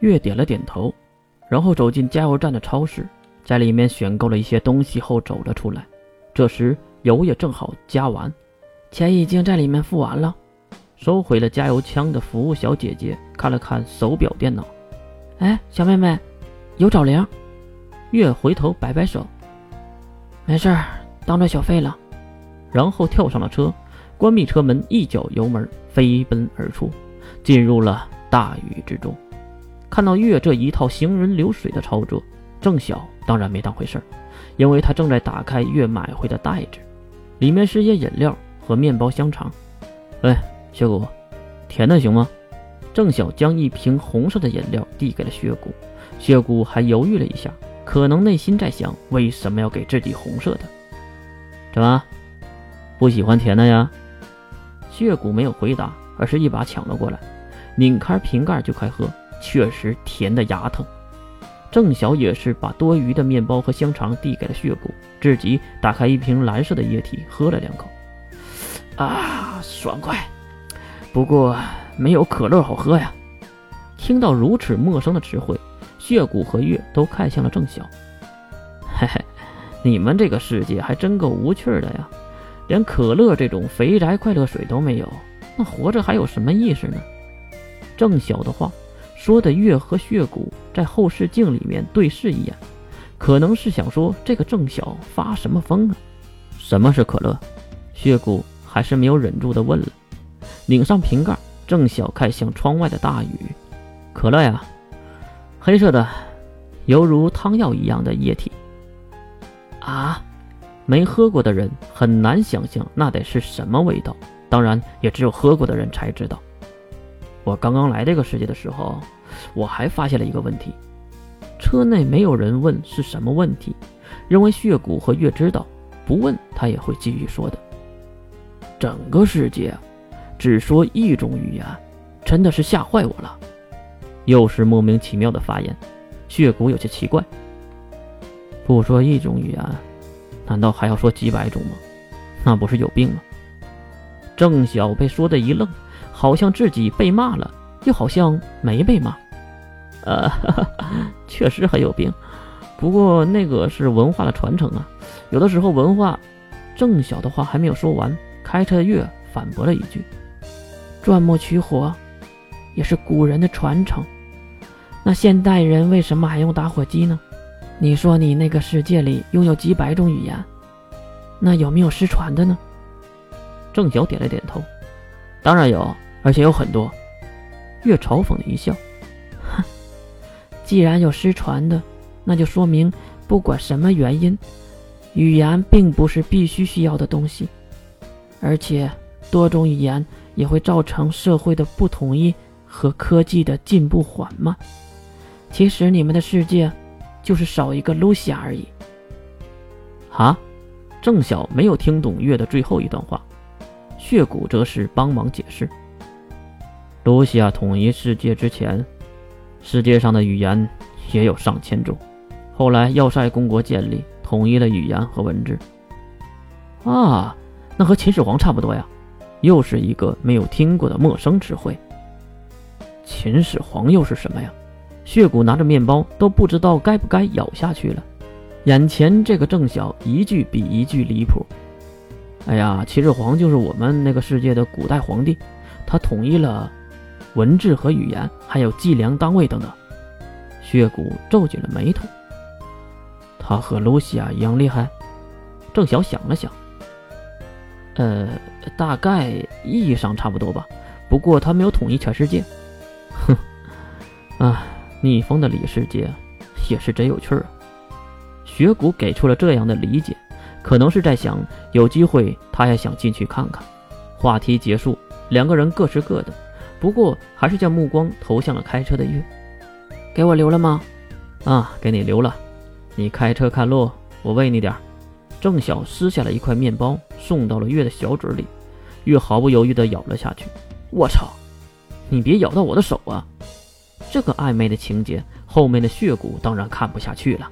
月点了点头，然后走进加油站的超市，在里面选购了一些东西后走了出来。这时油也正好加完，钱已经在里面付完了。收回了加油枪的服务小姐姐看了看手表电脑，哎，小妹妹，油找零。月回头摆摆手，没事儿，当做小费了。然后跳上了车，关闭车门，一脚油门飞奔而出，进入了大雨之中。看到月这一套行云流水的操作，郑晓当然没当回事儿，因为他正在打开月买回的袋子，里面是些饮料和面包、香肠。哎。血骨，甜的行吗？郑晓将一瓶红色的饮料递给了血骨，血骨还犹豫了一下，可能内心在想为什么要给自己红色的？怎么，不喜欢甜的呀？血骨没有回答，而是一把抢了过来，拧开瓶盖就开喝，确实甜的牙疼。郑晓也是把多余的面包和香肠递给了血骨，自己打开一瓶蓝色的液体喝了两口，啊，爽快！不过没有可乐好喝呀！听到如此陌生的词汇，血骨和月都看向了郑晓。嘿嘿，你们这个世界还真够无趣的呀！连可乐这种肥宅快乐水都没有，那活着还有什么意思呢？郑晓的话说的，月和血骨在后视镜里面对视一眼，可能是想说这个郑晓发什么疯啊？什么是可乐？血骨还是没有忍住的问了。拧上瓶盖，郑晓看向窗外的大雨。可乐呀，黑色的，犹如汤药一样的液体。啊，没喝过的人很难想象那得是什么味道。当然，也只有喝过的人才知道。我刚刚来这个世界的时候，我还发现了一个问题：车内没有人问是什么问题，认为血骨和月知道，不问他也会继续说的。整个世界。只说一种语言，真的是吓坏我了。又是莫名其妙的发言，血骨有些奇怪。不说一种语言，难道还要说几百种吗？那不是有病吗？郑晓被说的一愣，好像自己被骂了，又好像没被骂。呃，确实很有病。不过那个是文化的传承啊，有的时候文化……郑晓的话还没有说完，开车的月反驳了一句。钻木取火，也是古人的传承。那现代人为什么还用打火机呢？你说你那个世界里拥有几百种语言，那有没有失传的呢？郑晓点了点头，当然有，而且有很多。月嘲讽的一笑，哼，既然有失传的，那就说明不管什么原因，语言并不是必须需要的东西，而且多种语言。也会造成社会的不统一和科技的进步缓慢。其实你们的世界就是少一个露西亚而已。啊，郑晓没有听懂月的最后一段话，血骨则是帮忙解释：卢西亚统一世界之前，世界上的语言也有上千种。后来要塞公国建立，统一了语言和文字。啊，那和秦始皇差不多呀。又是一个没有听过的陌生词汇。秦始皇又是什么呀？血骨拿着面包都不知道该不该咬下去了。眼前这个郑晓一句比一句离谱。哎呀，秦始皇就是我们那个世界的古代皇帝，他统一了文字和语言，还有计量单位等等。血骨皱紧了眉头。他和露西亚一样厉害？郑晓想了想。呃，大概意义上差不多吧。不过他没有统一全世界。哼，啊，逆风的李世杰也是真有趣儿啊。雪谷给出了这样的理解，可能是在想有机会他也想进去看看。话题结束，两个人各吃各的，不过还是将目光投向了开车的月。给我留了吗？啊，给你留了。你开车看路，我喂你点儿。郑晓撕下了一块面包，送到了月的小嘴里，月毫不犹豫地咬了下去。我操！你别咬到我的手啊！这个暧昧的情节，后面的血骨当然看不下去了，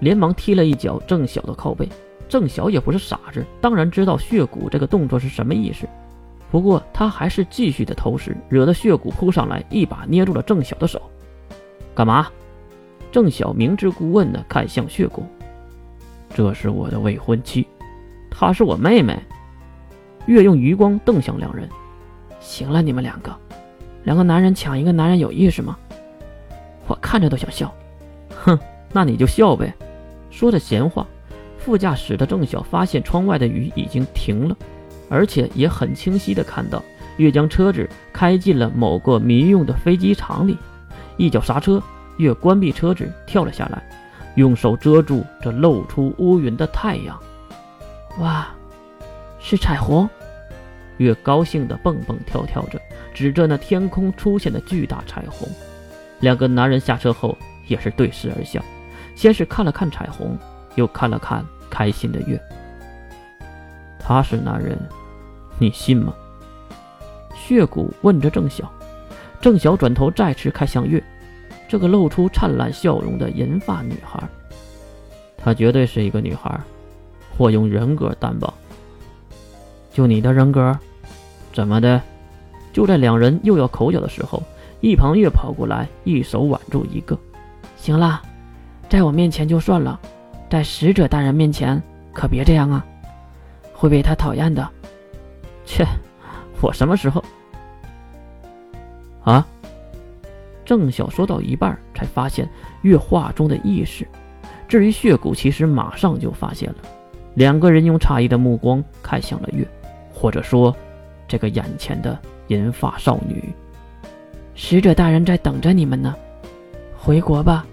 连忙踢了一脚郑晓的靠背。郑晓也不是傻子，当然知道血骨这个动作是什么意思，不过他还是继续的偷食，惹得血骨扑上来，一把捏住了郑晓的手。干嘛？郑晓明知故问的看向血骨。这是我的未婚妻，她是我妹妹。月用余光瞪向两人。行了，你们两个，两个男人抢一个男人有意思吗？我看着都想笑。哼，那你就笑呗。说着闲话，副驾驶的郑晓发现窗外的雨已经停了，而且也很清晰的看到月将车子开进了某个民用的飞机场里，一脚刹车，月关闭车子跳了下来，用手遮住这露出乌云的太阳。哇，是彩虹！月高兴的蹦蹦跳跳着，指着那天空出现的巨大彩虹。两个男人下车后也是对视而笑，先是看了看彩虹，又看了看开心的月。他是男人，你信吗？血骨问着郑晓。郑晓转头再次看向月，这个露出灿烂笑容的银发女孩。她绝对是一个女孩，我用人格担保。就你的人格？怎么的？就在两人又要口角的时候，一旁月跑过来，一手挽住一个。行了，在我面前就算了，在使者大人面前可别这样啊，会被他讨厌的。切，我什么时候？啊？郑晓说到一半，才发现月话中的意思。至于血骨，其实马上就发现了。两个人用诧异的目光看向了月，或者说。这个眼前的银发少女，使者大人在等着你们呢，回国吧。